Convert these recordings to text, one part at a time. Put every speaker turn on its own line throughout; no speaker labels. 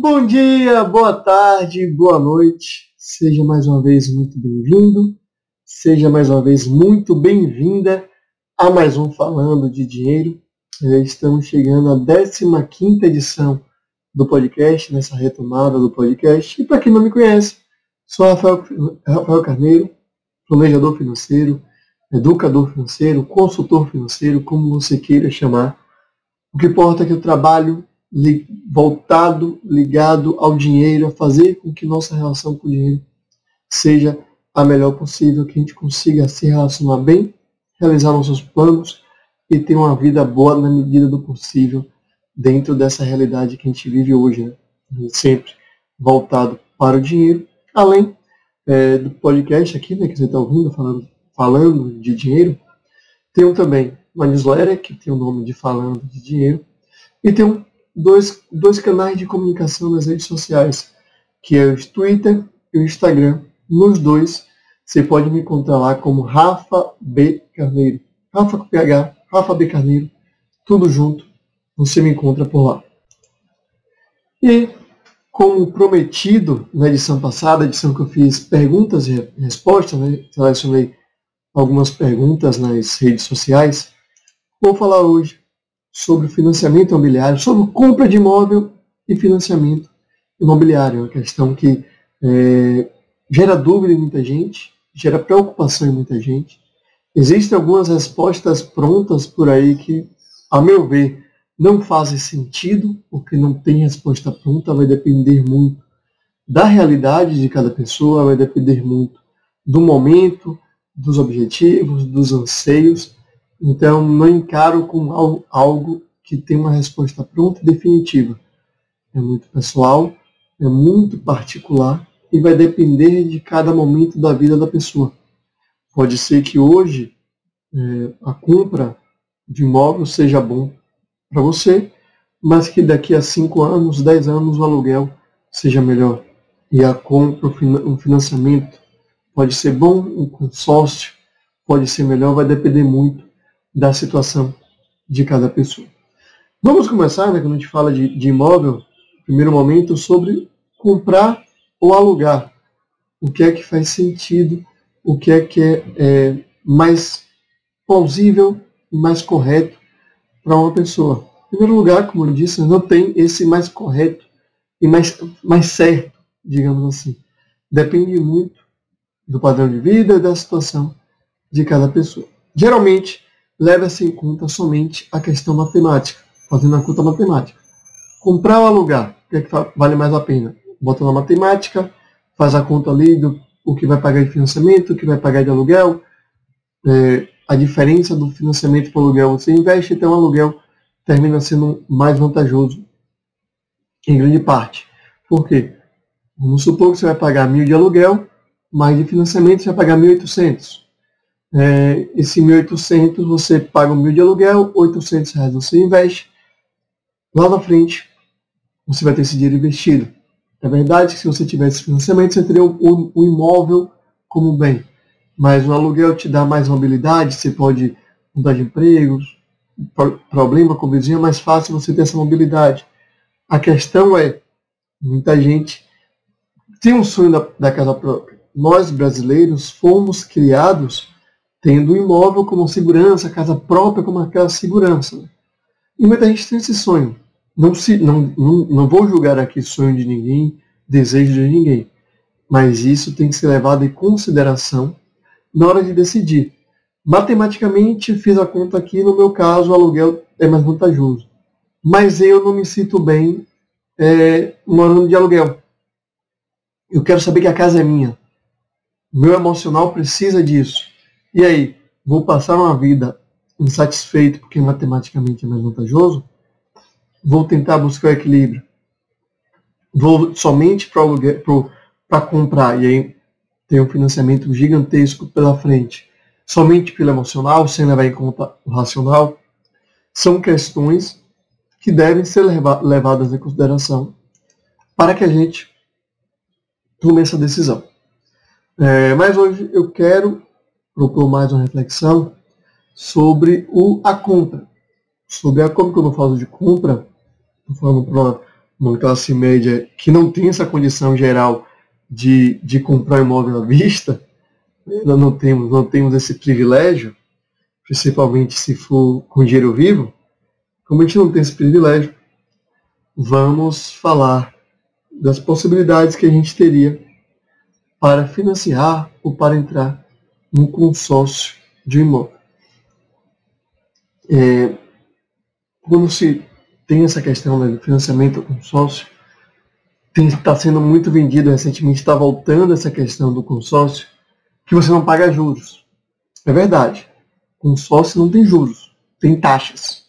Bom dia, boa tarde, boa noite. Seja mais uma vez muito bem-vindo. Seja mais uma vez muito bem-vinda a mais um Falando de Dinheiro. Estamos chegando à 15 edição do podcast, nessa retomada do podcast. E para quem não me conhece, sou Rafael, Rafael Carneiro, planejador financeiro, educador financeiro, consultor financeiro, como você queira chamar. O que importa é que eu trabalho li, voltado, ligado ao dinheiro, a fazer com que nossa relação com o dinheiro seja a melhor possível, que a gente consiga se relacionar bem, realizar nossos planos e ter uma vida boa na medida do possível dentro dessa realidade que a gente vive hoje, né? sempre voltado para o dinheiro, além é, do podcast aqui, né, que você está ouvindo, falando, falando de dinheiro, tem também uma newsletter que tem o nome de Falando de Dinheiro, e tem um, dois, dois canais de comunicação nas redes sociais, que é o Twitter e o Instagram. Nos dois, você pode me encontrar lá como Rafa B. Carneiro. Rafa com PH, Rafa B. Carneiro, tudo junto, você me encontra por lá. E como prometido na edição passada, edição que eu fiz perguntas e respostas, né? selecionei algumas perguntas nas redes sociais, vou falar hoje sobre financiamento imobiliário, sobre compra de imóvel e financiamento imobiliário, é uma questão que é, gera dúvida em muita gente, gera preocupação em muita gente. Existem algumas respostas prontas por aí que, a meu ver, não fazem sentido, porque não tem resposta pronta, vai depender muito da realidade de cada pessoa, vai depender muito do momento, dos objetivos, dos anseios. Então, não encaro como algo que tem uma resposta pronta e definitiva. É muito pessoal, é muito particular e vai depender de cada momento da vida da pessoa. Pode ser que hoje é, a compra de imóvel seja bom para você, mas que daqui a 5 anos, 10 anos o aluguel seja melhor. E a compra, o financiamento pode ser bom, um consórcio pode ser melhor, vai depender muito da situação de cada pessoa. Vamos começar, né, quando a gente fala de, de imóvel, primeiro momento, sobre comprar ou alugar. O que é que faz sentido, o que é que é, é mais plausível e mais correto para uma pessoa. Em primeiro lugar, como eu disse, não tem esse mais correto e mais, mais certo, digamos assim. Depende muito do padrão de vida e da situação de cada pessoa. Geralmente, leva-se em conta somente a questão matemática, fazendo a conta matemática. Comprar ou alugar, o que, é que vale mais a pena? Bota na matemática, faz a conta ali do o que vai pagar de financiamento, o que vai pagar de aluguel, é, a diferença do financiamento para o aluguel você investe, então o aluguel termina sendo mais vantajoso em grande parte. Por quê? Vamos supor que você vai pagar mil de aluguel, mais de financiamento você vai pagar 1.800. É, esse 1.800 você paga mil de aluguel, 800 reais você investe. Lá na frente, você vai ter esse dinheiro investido. É verdade que se você tivesse financiamento, você teria o, o imóvel como bem mas o aluguel te dá mais mobilidade, você pode mudar de emprego, problema com o vizinho, é mais fácil você ter essa mobilidade. A questão é, muita gente tem um sonho da, da casa própria. Nós, brasileiros, fomos criados tendo o imóvel como segurança, a casa própria como aquela segurança. E muita gente tem esse sonho. Não, se, não, não, não vou julgar aqui sonho de ninguém, desejo de ninguém. Mas isso tem que ser levado em consideração na hora de decidir. Matematicamente, fiz a conta aqui, no meu caso, o aluguel é mais vantajoso. Mas eu não me sinto bem é, morando de aluguel. Eu quero saber que a casa é minha. Meu emocional precisa disso. E aí, vou passar uma vida insatisfeito porque matematicamente é mais vantajoso? Vou tentar buscar o equilíbrio. Vou somente para comprar e aí tem um financiamento gigantesco pela frente, somente pelo emocional, sem levar em conta o racional, são questões que devem ser levadas em consideração para que a gente tome essa decisão. É, mas hoje eu quero propor mais uma reflexão sobre o, a compra. Sobre a como que eu falo de compra, estou falando para uma classe média que não tem essa condição geral de, de comprar imóvel à vista, ainda não temos, não temos esse privilégio, principalmente se for com dinheiro vivo, como a gente não tem esse privilégio, vamos falar das possibilidades que a gente teria para financiar ou para entrar num consórcio de imóvel. É, quando se tem essa questão né, do financiamento consórcio, está sendo muito vendido recentemente, está voltando essa questão do consórcio, que você não paga juros. É verdade. Consórcio não tem juros, tem taxas.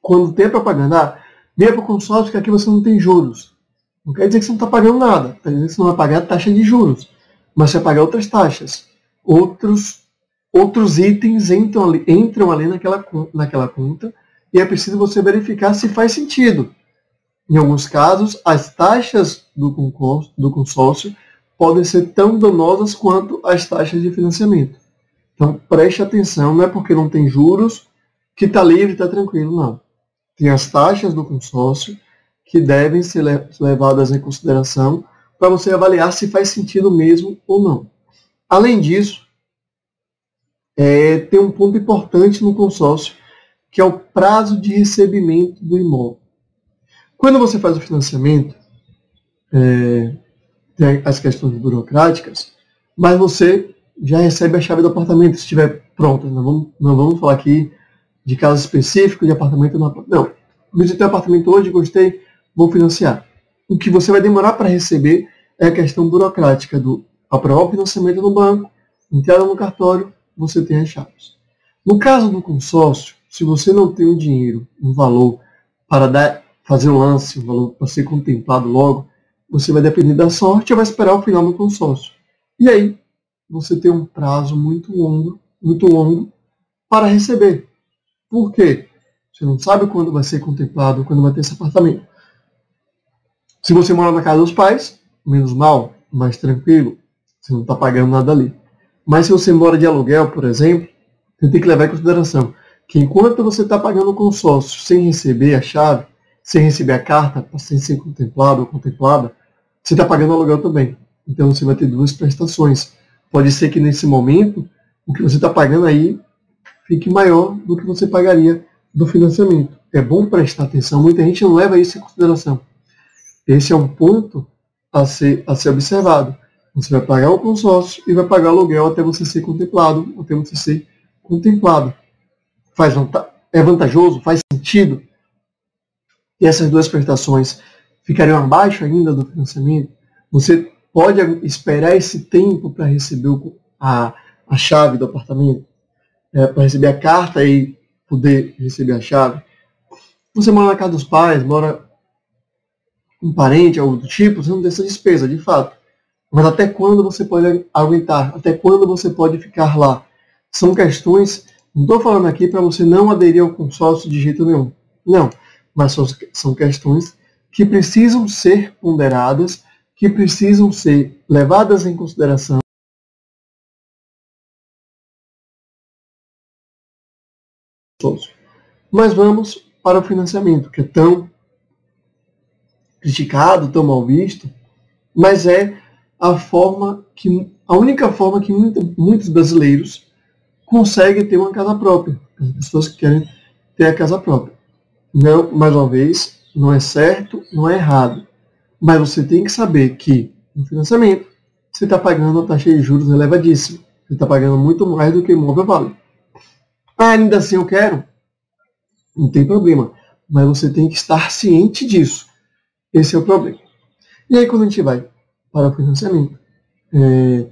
Quando tem propaganda, ah, venha para o consórcio que aqui você não tem juros. Não quer dizer que você não está pagando nada, quer dizer que você não vai pagar a taxa de juros, mas você vai pagar outras taxas. Outros outros itens entram ali, entram ali naquela, naquela conta e é preciso você verificar se faz sentido. Em alguns casos, as taxas do, concurso, do consórcio podem ser tão danosas quanto as taxas de financiamento. Então, preste atenção, não é porque não tem juros que está livre, está tranquilo, não. Tem as taxas do consórcio que devem ser levadas em consideração para você avaliar se faz sentido mesmo ou não. Além disso, é, tem um ponto importante no consórcio, que é o prazo de recebimento do imóvel. Quando você faz o financiamento, é, tem as questões burocráticas, mas você já recebe a chave do apartamento se estiver pronto. Não vamos, não vamos falar aqui de caso específico de apartamento. Não, não. visitei o apartamento hoje, gostei, vou financiar. O que você vai demorar para receber é a questão burocrática do aprovar o financiamento no banco, entrada no cartório, você tem as chaves. No caso do consórcio, se você não tem o dinheiro, um valor para dar, fazer o lance, um valor para ser contemplado logo, você vai depender da sorte e vai esperar o final do consórcio. E aí, você tem um prazo muito longo, muito longo para receber. Por quê? Você não sabe quando vai ser contemplado, quando vai ter esse apartamento. Se você mora na casa dos pais, menos mal, mais tranquilo, você não está pagando nada ali. Mas se você mora de aluguel, por exemplo, você tem que levar em consideração que enquanto você está pagando o consórcio sem receber a chave, sem receber a carta, sem ser contemplado ou contemplada, você está pagando aluguel também. Então você vai ter duas prestações. Pode ser que nesse momento o que você está pagando aí fique maior do que você pagaria do financiamento. É bom prestar atenção, muita gente não leva isso em consideração. Esse é um ponto a ser, a ser observado. Você vai pagar o consórcio e vai pagar aluguel até você ser contemplado, até você ser contemplado. Faz é vantajoso? Faz sentido? E essas duas prestações ficariam abaixo ainda do financiamento? Você pode esperar esse tempo para receber a, a chave do apartamento? É, para receber a carta e poder receber a chave? Você mora na casa dos pais, mora com um parente, algo do tipo, você não tem essa despesa, de fato. Mas até quando você pode aguentar? Até quando você pode ficar lá? São questões, não estou falando aqui para você não aderir ao consórcio de jeito nenhum. Não. Mas são, são questões que precisam ser ponderadas, que precisam ser levadas em consideração. Mas vamos para o financiamento, que é tão criticado, tão mal visto, mas é a forma que a única forma que muitos brasileiros conseguem ter uma casa própria. As pessoas que querem ter a casa própria. Não, mais uma vez, não é certo, não é errado. Mas você tem que saber que no financiamento você está pagando uma taxa de juros elevadíssima. Você está pagando muito mais do que o imóvel vale. Ah, ainda assim eu quero? Não tem problema. Mas você tem que estar ciente disso. Esse é o problema. E aí quando a gente vai para o financiamento. É,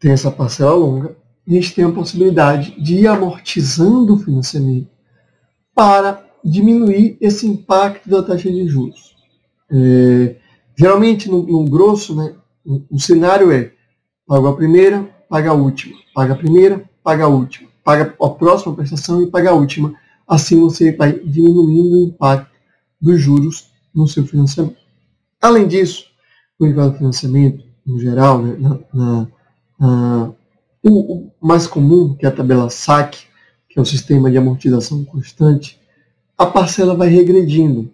tem essa parcela longa e a gente tem a possibilidade de ir amortizando o financiamento para diminuir esse impacto da taxa de juros. É, geralmente, no, no, grosso, né, o, o cenário é paga a primeira, paga a última, paga a primeira, paga a última, paga a próxima prestação e paga a última. Assim você vai diminuindo o impacto dos juros no seu financiamento. Além disso, o mercado de financiamento, no geral, né, na, na, na, o, o, mais comum, que é a tabela SAC, que é o sistema de amortização constante, a parcela vai regredindo.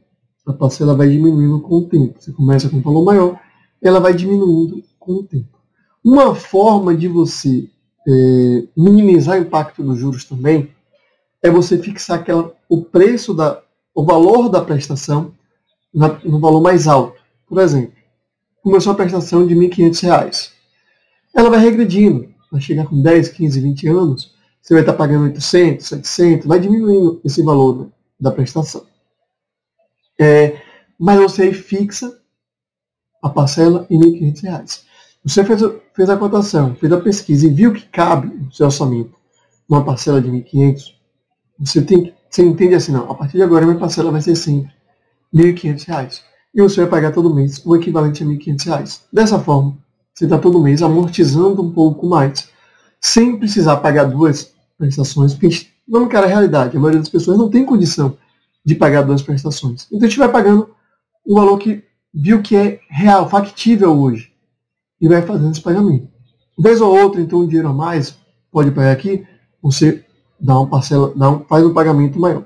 a parcela vai diminuindo com o tempo. Você começa com um valor maior, ela vai diminuindo com o tempo. Uma forma de você é, minimizar o impacto dos juros também é você fixar aquela, o preço, da, o valor da prestação na, no valor mais alto. Por exemplo, começou a prestação de R$ 1.500. Ela vai regredindo, vai chegar com 10, 15, 20 anos, você vai estar pagando 800, 700, vai diminuindo esse valor né, da prestação. É, mas você fixa a parcela em R$ 1.500. Você fez, fez a cotação, fez a pesquisa e viu que cabe no seu orçamento uma parcela de 1.500, você, tem, você entende assim, não, a partir de agora minha parcela vai ser sempre R$ 1.500. E você vai pagar todo mês o equivalente a R$ 1.500. Dessa forma, você está todo mês amortizando um pouco mais, sem precisar pagar duas prestações, porque vamos cara a realidade, a maioria das pessoas não tem condição de pagar duas prestações. Então a gente vai pagando o valor que viu que é real, factível hoje, e vai fazendo esse pagamento. Vez ou outra, então, um dinheiro a mais, pode pagar aqui, você dá uma parcela, dá um, faz um pagamento maior.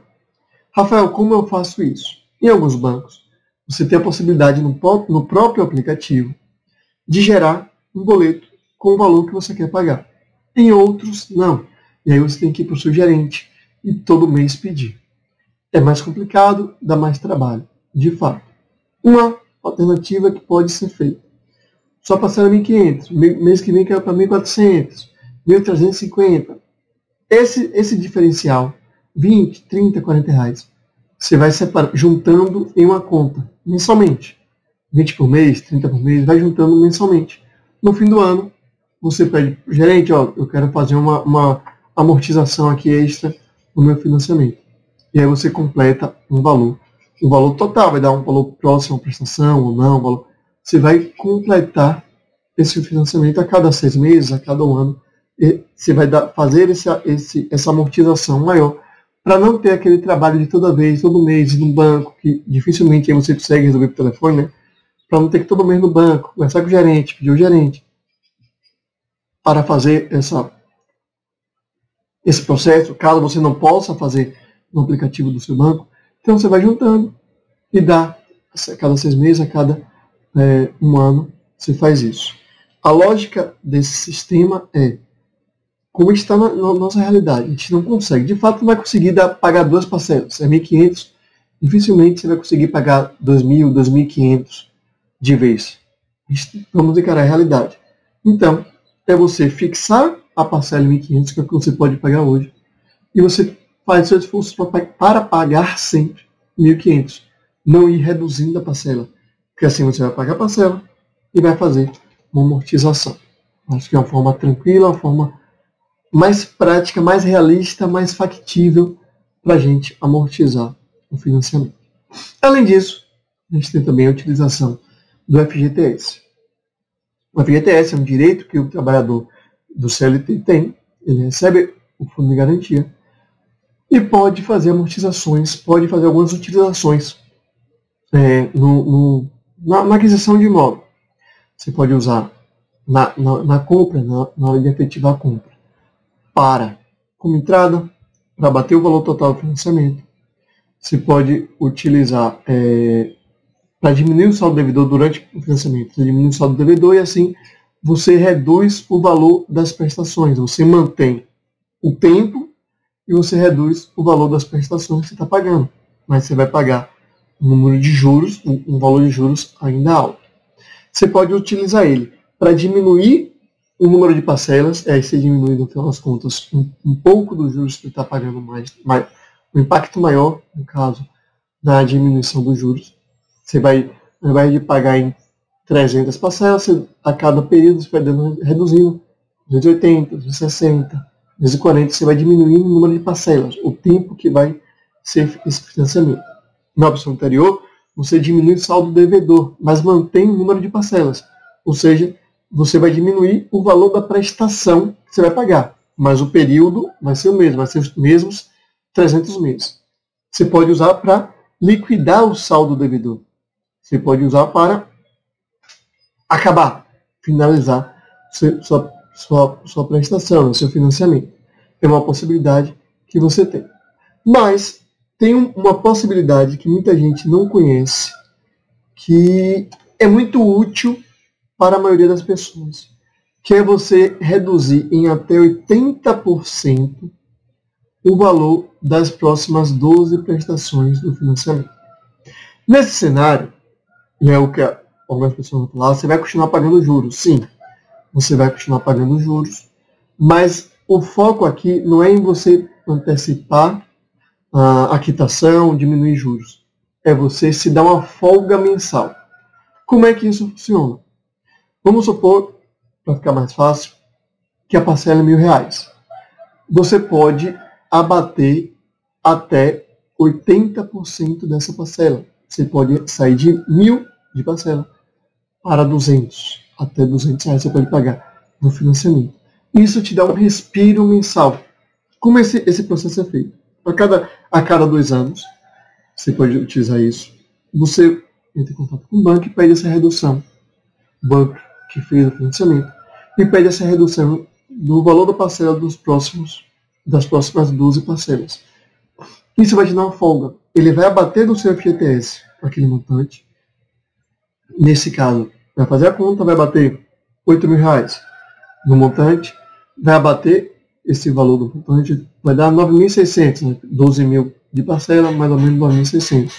Rafael, como eu faço isso? Em alguns bancos, você tem a possibilidade no, no próprio aplicativo de gerar um boleto com o valor que você quer pagar. Em outros, não. E aí você tem que ir para o seu gerente e todo mês pedir. É mais complicado, dá mais trabalho, de fato. Uma alternativa que pode ser feita. Só parcela 1.500, mês que vem quer para 1.400, 1.350. Esse, esse diferencial, 20, 30, 40 reais, você vai separar, juntando em uma conta, mensalmente. 20 por mês, 30 por mês, vai juntando mensalmente. No fim do ano, você pede, gerente, ó, eu quero fazer uma, uma amortização aqui extra no meu financiamento. E aí você completa um valor. O valor total vai dar um valor próximo à prestação ou não. Valor. Você vai completar esse financiamento a cada seis meses, a cada um ano você vai dar, fazer esse, esse, essa amortização maior para não ter aquele trabalho de toda vez, todo mês, no banco, que dificilmente você consegue resolver por telefone, né? Para não ter que todo mês no banco, conversar com o gerente, pedir o gerente, para fazer essa, esse processo, caso você não possa fazer no aplicativo do seu banco. Então você vai juntando e dá a cada seis meses, a cada é, um ano, você faz isso. A lógica desse sistema é como está na, na, nossa realidade. A gente não consegue. De fato, não vai conseguir dar, pagar duas parcelas. É 1.500. Dificilmente você vai conseguir pagar 2.000, 2.500 de vez. Vamos encarar a realidade. Então, é você fixar a parcela em 1.500, que é o que você pode pagar hoje, e você faz seu esforço para pagar sempre 1.500. Não ir reduzindo a parcela. Porque assim você vai pagar a parcela e vai fazer uma amortização. Acho que é uma forma tranquila, uma forma mais prática, mais realista, mais factível para a gente amortizar o financiamento. Além disso, a gente tem também a utilização do FGTS. O FGTS é um direito que o trabalhador do CLT tem, ele recebe o fundo de garantia e pode fazer amortizações, pode fazer algumas utilizações é, no, no, na, na, aquisição de imóvel. Você pode usar na, na, na compra, na, hora de efetivar a compra para, como entrada, para bater o valor total do financiamento. Você pode utilizar é, para diminuir o saldo devedor durante o financiamento. Você diminui o saldo devedor e assim você reduz o valor das prestações. Você mantém o tempo e você reduz o valor das prestações que você está pagando. Mas você vai pagar um número de juros, um valor de juros ainda alto. Você pode utilizar ele para diminuir o número de parcelas, é aí você diminui, no final das contas, um, um pouco dos juros que está pagando mais, mais, o impacto maior, no caso, da diminuição dos juros. Você vai, ao invés de pagar em 300 parcelas, você, a cada período você vai dando, reduzindo 280, 260, 240, você vai diminuindo o número de parcelas, o tempo que vai ser esse financiamento. Na opção anterior, você diminui o saldo devedor, mas mantém o número de parcelas. Ou seja, você vai diminuir o valor da prestação que você vai pagar, mas o período vai ser o mesmo, vai ser os mesmos 300 meses. Você pode usar para liquidar o saldo devedor. Você pode usar para acabar, finalizar sua, sua, sua prestação, seu financiamento. É uma possibilidade que você tem. Mas tem uma possibilidade que muita gente não conhece, que é muito útil para a maioria das pessoas, que é você reduzir em até 80% o valor das próximas 12 prestações do financiamento. Nesse cenário, e é o que algumas pessoas vão falar, você vai continuar pagando juros. Sim, você vai continuar pagando juros, mas o foco aqui não é em você antecipar a quitação, diminuir juros. É você se dar uma folga mensal. Como é que isso funciona? Vamos supor, para ficar mais fácil, que a parcela é mil reais. Você pode abater até 80% dessa parcela. Você pode sair de mil de parcela para 200. Até 200 reais você pode pagar no financiamento. Isso te dá um respiro mensal. Como esse, esse processo é feito? A cada, a cada dois anos, você pode utilizar isso. Você entra em contato com o banco e pede essa redução. O banco que fez o financiamento. E pede essa redução do valor da parcela dos próximos, das próximas 12 parcelas. Isso vai te dar uma folga. Ele vai abater do seu FGTS aquele montante. Nesse caso, vai fazer a conta, vai bater 8 mil reais no montante, vai abater esse valor do montante, vai dar 9.600, né? 12 mil de parcela, mais ou menos 9.600.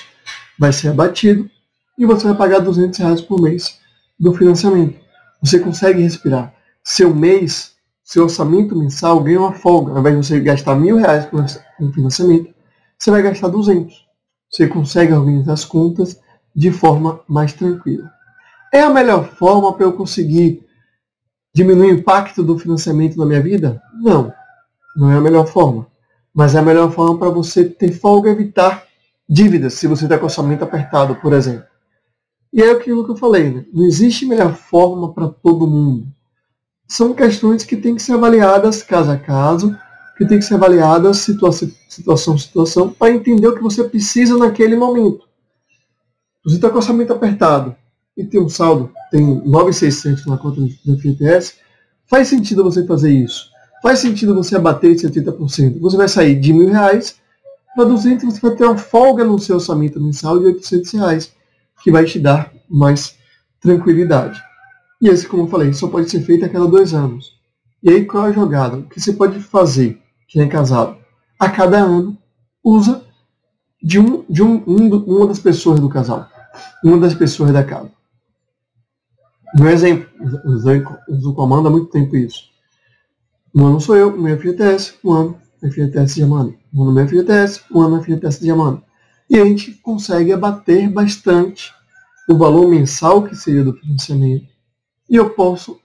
Vai ser abatido e você vai pagar 200 reais por mês do financiamento. Você consegue respirar. Seu mês, seu orçamento mensal ganha uma folga. Ao invés de você gastar mil reais com financiamento, você vai gastar 200. Você consegue organizar as contas de forma mais tranquila. É a melhor forma para eu conseguir diminuir o impacto do financiamento na minha vida? Não, não é a melhor forma. Mas é a melhor forma para você ter folga e evitar dívidas, se você está com orçamento apertado, por exemplo. E é aquilo que eu falei, né? não existe melhor forma para todo mundo. São questões que têm que ser avaliadas caso a caso, que têm que ser avaliadas situação, situação situação, para entender o que você precisa naquele momento. Você está com o orçamento apertado, e tem um saldo, tem 9,600 na conta do FGTS, faz sentido você fazer isso. Faz sentido você abater de 70%. Você vai sair de mil reais para 200, você vai ter uma folga no seu orçamento mensal de 800 reais, que vai te dar mais tranquilidade. E esse, como eu falei, só pode ser feito a cada dois anos. E aí, qual é a jogada? O que você pode fazer, quem é casado? A cada ano, usa de, um, de um, um, uma das pessoas do casal, uma das pessoas da casa. Um exemplo, uso comando há muito tempo isso. Um ano sou eu, meu FGTS, um ano FGTS de Amanda. Um ano meu FGTS, um ano FGTS de Amanda. E a gente consegue abater bastante o valor mensal que seria do financiamento. E eu posso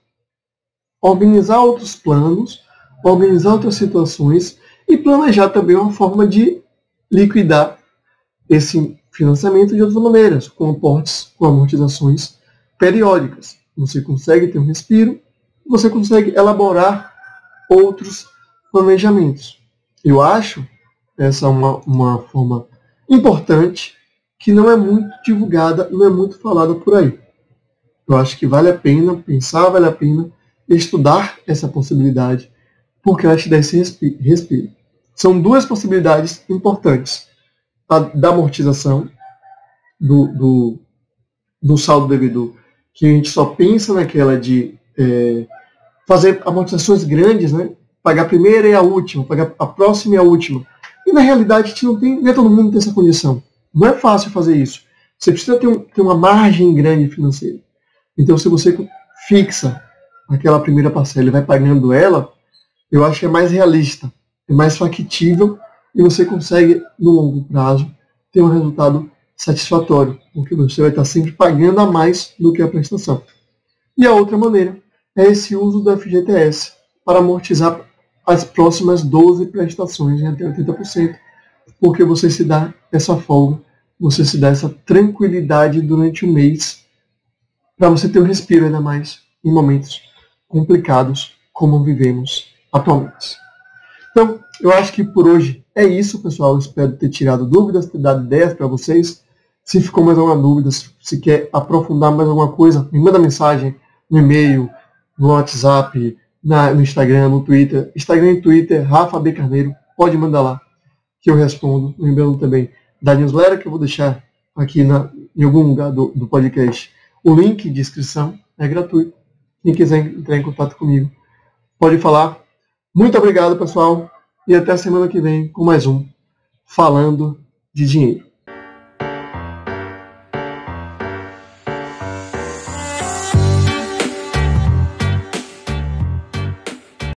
organizar outros planos, organizar outras situações e planejar também uma forma de liquidar esse financiamento de outras maneiras, com aportes, com amortizações periódicas. Você consegue ter um respiro, você consegue elaborar outros planejamentos. Eu acho essa uma, uma forma importante que não é muito divulgada, não é muito falada por aí. Eu acho que vale a pena pensar, vale a pena estudar essa possibilidade, porque ela te dá esse respiro. São duas possibilidades importantes. A da amortização do, do, do saldo devedor que a gente só pensa naquela de é, fazer amortizações grandes, né? pagar a primeira e a última, pagar a próxima e a última. E na realidade a não tem, nem todo mundo tem essa condição. Não é fácil fazer isso. Você precisa ter, um, ter uma margem grande financeira. Então se você fixa aquela primeira parcela e vai pagando ela, eu acho que é mais realista, é mais factível e você consegue, no longo prazo, ter um resultado satisfatório, porque você vai estar sempre pagando a mais do que a prestação. E a outra maneira é esse uso do FGTS para amortizar as próximas 12 prestações em até 80%, porque você se dá essa folga, você se dá essa tranquilidade durante o mês para você ter um respiro ainda mais em momentos complicados como vivemos atualmente. Então, eu acho que por hoje é isso, pessoal. Eu espero ter tirado dúvidas, ter dado ideias para vocês. Se ficou mais alguma dúvida, se quer aprofundar mais alguma coisa, me manda mensagem no e-mail, no WhatsApp, na, no Instagram, no Twitter. Instagram e Twitter, Rafa B. Carneiro, pode mandar lá. que eu respondo. Lembrando também da newsletter que eu vou deixar aqui na, em algum lugar do, do podcast. O link de inscrição é gratuito. Quem quiser entrar em contato comigo, pode falar. Muito obrigado, pessoal, e até semana que vem com mais um Falando de Dinheiro.